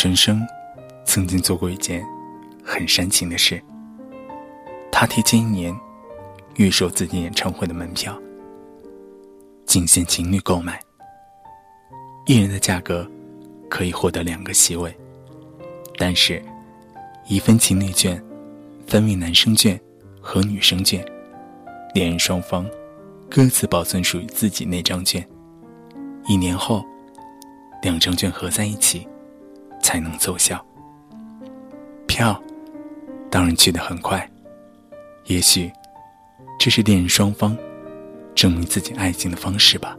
陈升曾经做过一件很煽情的事，他提前一年预售自己演唱会的门票，仅限情侣购买，一人的价格可以获得两个席位，但是，一份情侣券分为男生券和女生券，恋人双方各自保存属于自己那张券，一年后，两张券合在一起。才能奏效。票当然去得很快，也许这是恋人双方证明自己爱情的方式吧。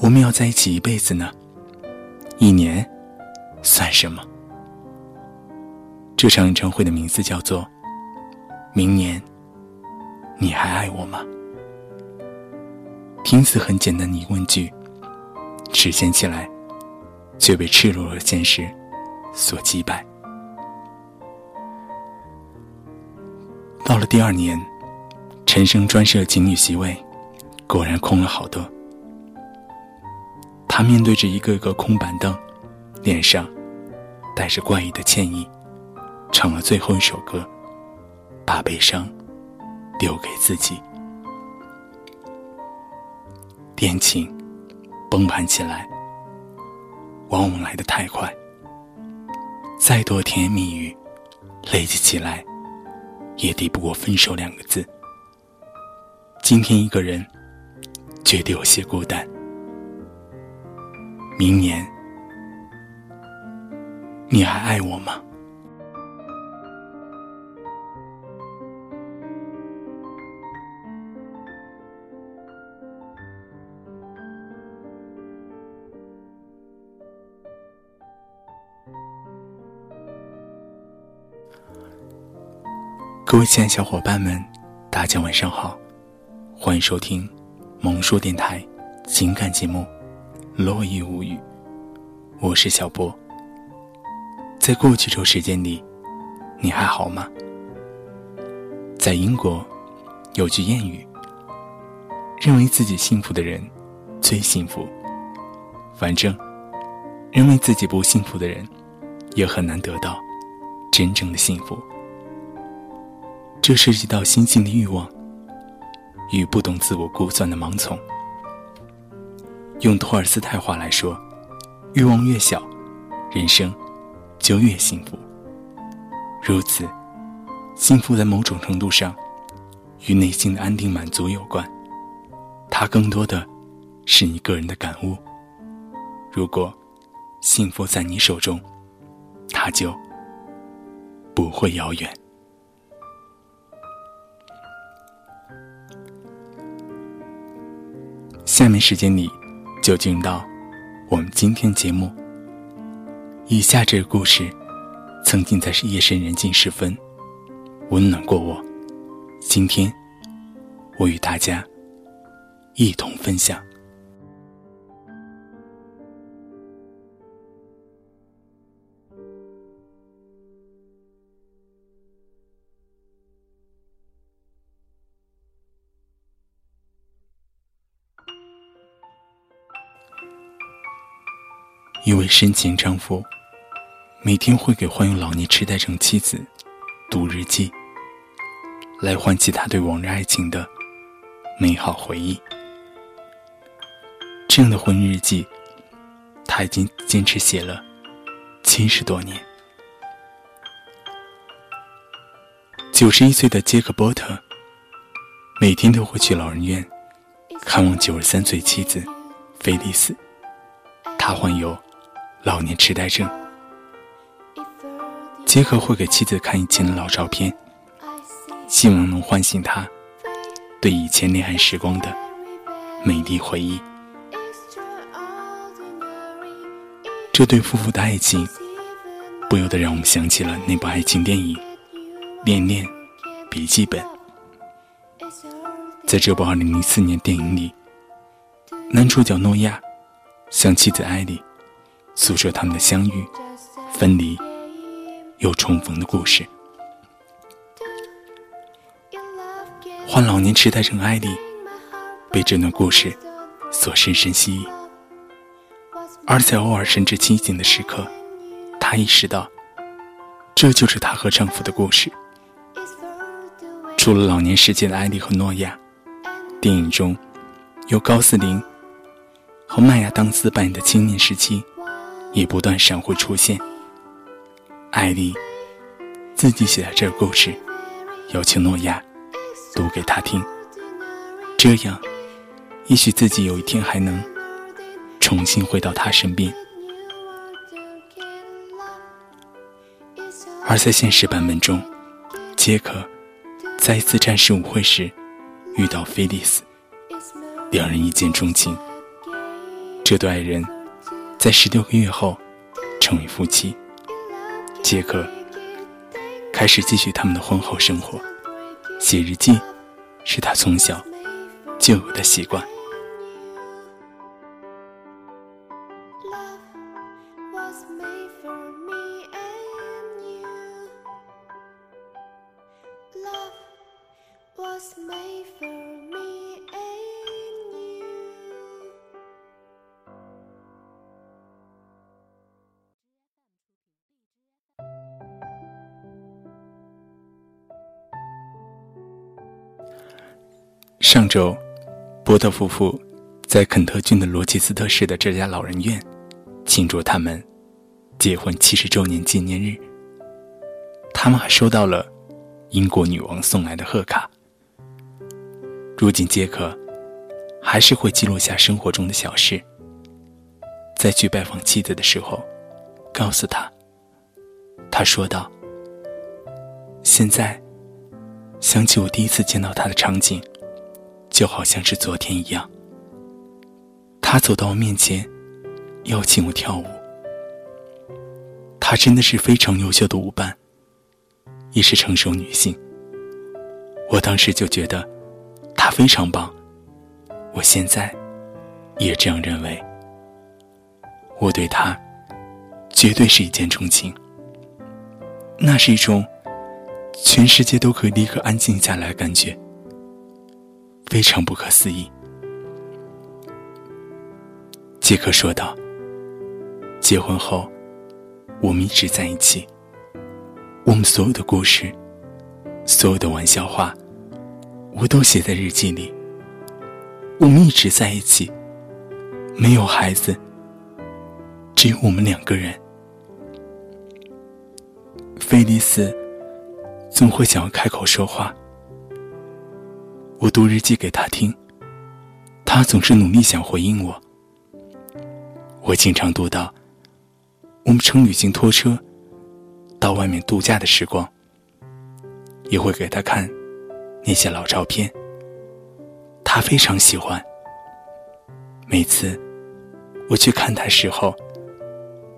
我们要在一起一辈子呢，一年算什么？这场演唱会的名字叫做《明年你还爱我吗》。听似很简单的疑问句。实现起来，却被赤裸裸的现实所击败。到了第二年，陈升专设情侣席位，果然空了好多。他面对着一个个空板凳，脸上带着怪异的歉意，唱了最后一首歌，把悲伤留给自己。恋情。崩盘起来，往往来得太快。再多甜言蜜语，累积起来，也抵不过分手两个字。今天一个人，觉得有些孤单。明年，你还爱我吗？各位亲爱的小伙伴们，大家晚上好，欢迎收听萌叔电台情感节目《落叶无语》，我是小波。在过去周时间里，你还好吗？在英国，有句谚语：认为自己幸福的人最幸福。反正，认为自己不幸福的人，也很难得到真正的幸福。这涉及到心性的欲望与不懂自我估算的盲从。用托尔斯泰话来说，欲望越小，人生就越幸福。如此，幸福在某种程度上与内心的安定满足有关，它更多的是你个人的感悟。如果幸福在你手中，它就不会遥远。下面时间里，就进入到我们今天节目。以下这个故事，曾经在夜深人静时分，温暖过我。今天，我与大家一同分享。一位深情丈夫，每天会给患有老年痴呆症妻子读日记，来唤起他对往日爱情的美好回忆。这样的婚姻日记，他已经坚持写了七十多年。九十一岁的杰克波特，每天都会去老人院看望九十三岁妻子菲利斯，他患有。老年痴呆症，杰克会给妻子看以前的老照片，希望能唤醒他对以前恋爱时光的美丽回忆。这对夫妇的爱情，不由得让我们想起了那部爱情电影《恋恋笔记本》。在这部2004年电影里，男主角诺亚向妻子艾莉。诉说他们的相遇、分离又重逢的故事。患老年痴呆症艾丽被这段故事所深深吸引。而在偶尔神志清醒的时刻，她意识到，这就是她和丈夫的故事。除了老年世界的艾丽和诺亚，电影中由高斯林和麦亚当斯扮演的青年时期，也不断闪回出现。艾丽自己写的这个故事，邀请诺亚读给他听，这样，也许自己有一天还能重新回到他身边。而在现实版本中，杰克。在一次战士舞会时，遇到菲利斯，两人一见钟情。这对爱人，在十六个月后成为夫妻。杰克开始继续他们的婚后生活，写日记是他从小就有的习惯。上周，波特夫妇在肯特郡的罗切斯特市的这家老人院庆祝他们结婚七十周年纪念日。他们还收到了英国女王送来的贺卡。如今，杰克还是会记录下生活中的小事，在去拜访妻子的时候，告诉他。他说道：“现在想起我第一次见到他的场景。”就好像是昨天一样，他走到我面前，邀请我跳舞。她真的是非常优秀的舞伴，也是成熟女性。我当时就觉得她非常棒，我现在也这样认为。我对她绝对是一见钟情，那是一种全世界都可以立刻安静下来的感觉。非常不可思议，杰克说道。结婚后，我们一直在一起。我们所有的故事，所有的玩笑话，我都写在日记里。我们一直在一起，没有孩子，只有我们两个人。菲利斯总会想要开口说话。我读日记给他听，他总是努力想回应我。我经常读到我们乘旅行拖车到外面度假的时光，也会给他看那些老照片。他非常喜欢。每次我去看他时候，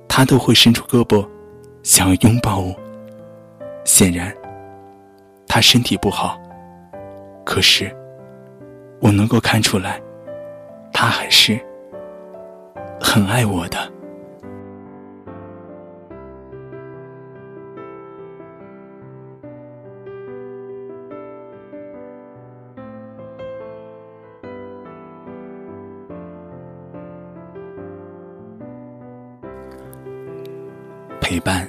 他都会伸出胳膊想要拥抱我。显然，他身体不好。可是，我能够看出来，他还是很爱我的。陪伴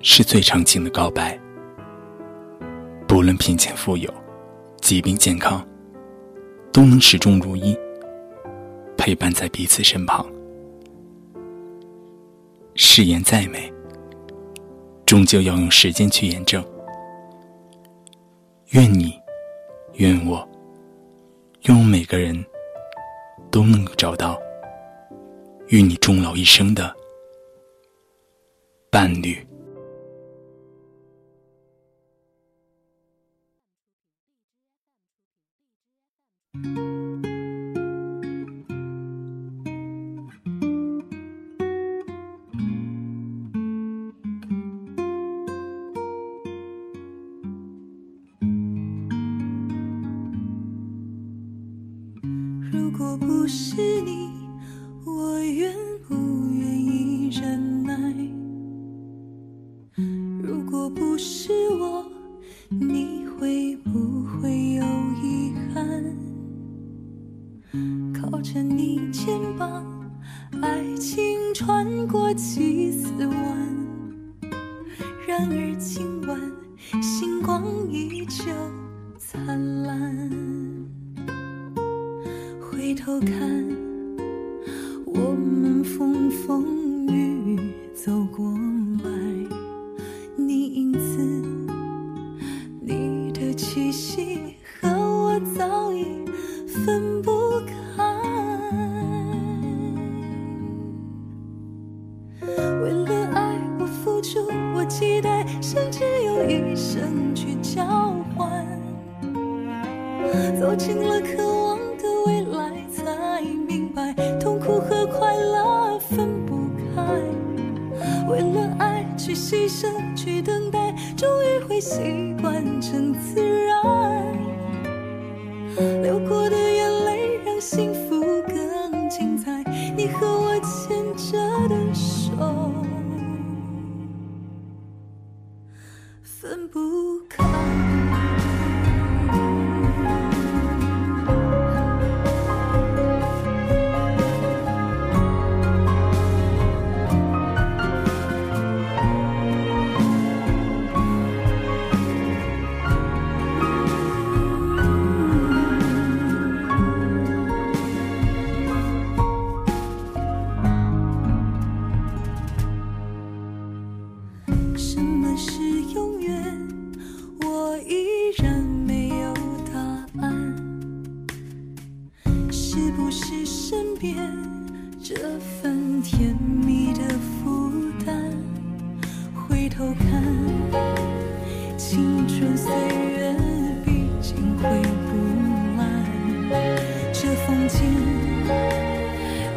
是最长情的告白，不论贫贱富有。疾病健康，都能始终如一，陪伴在彼此身旁。誓言再美，终究要用时间去验证。愿你，愿我，愿我每个人都能够找到与你终老一生的伴侣。如果不是你，然而今晚星光依旧灿烂。回头看，我们风风雨雨走过来，你影子，你的气息和我早已分不开。为了一生去交换。走进了渴望的未来，才明白痛苦和快乐分不开。为了爱去牺牲，去等待，终于会习惯成自然。流过的眼泪让幸福更精彩，你和我青春岁月毕竟回不来。这风景，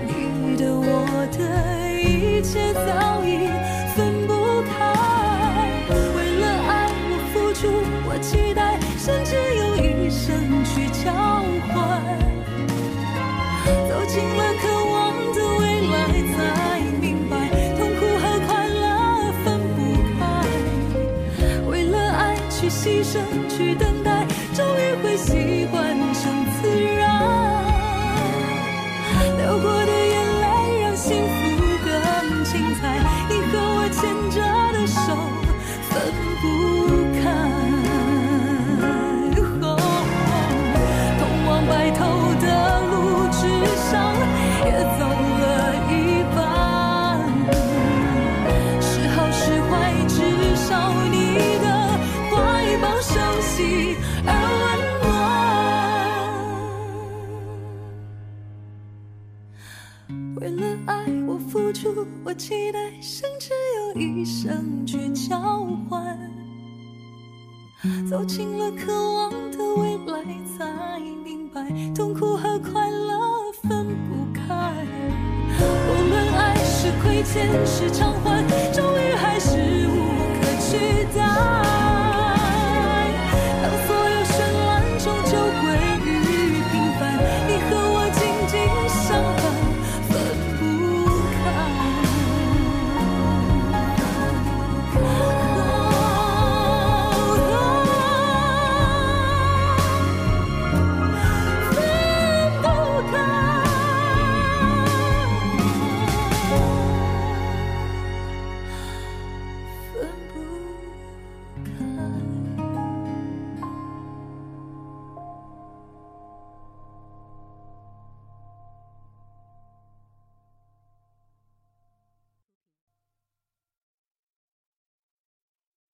你的我的一切早已牺牲，去等待，终于会习惯成自然。期待，甚至用一生去交换。走进了渴望的未来，才明白痛苦和快乐分不开。无论爱是亏欠是偿还，终于还是无可取代。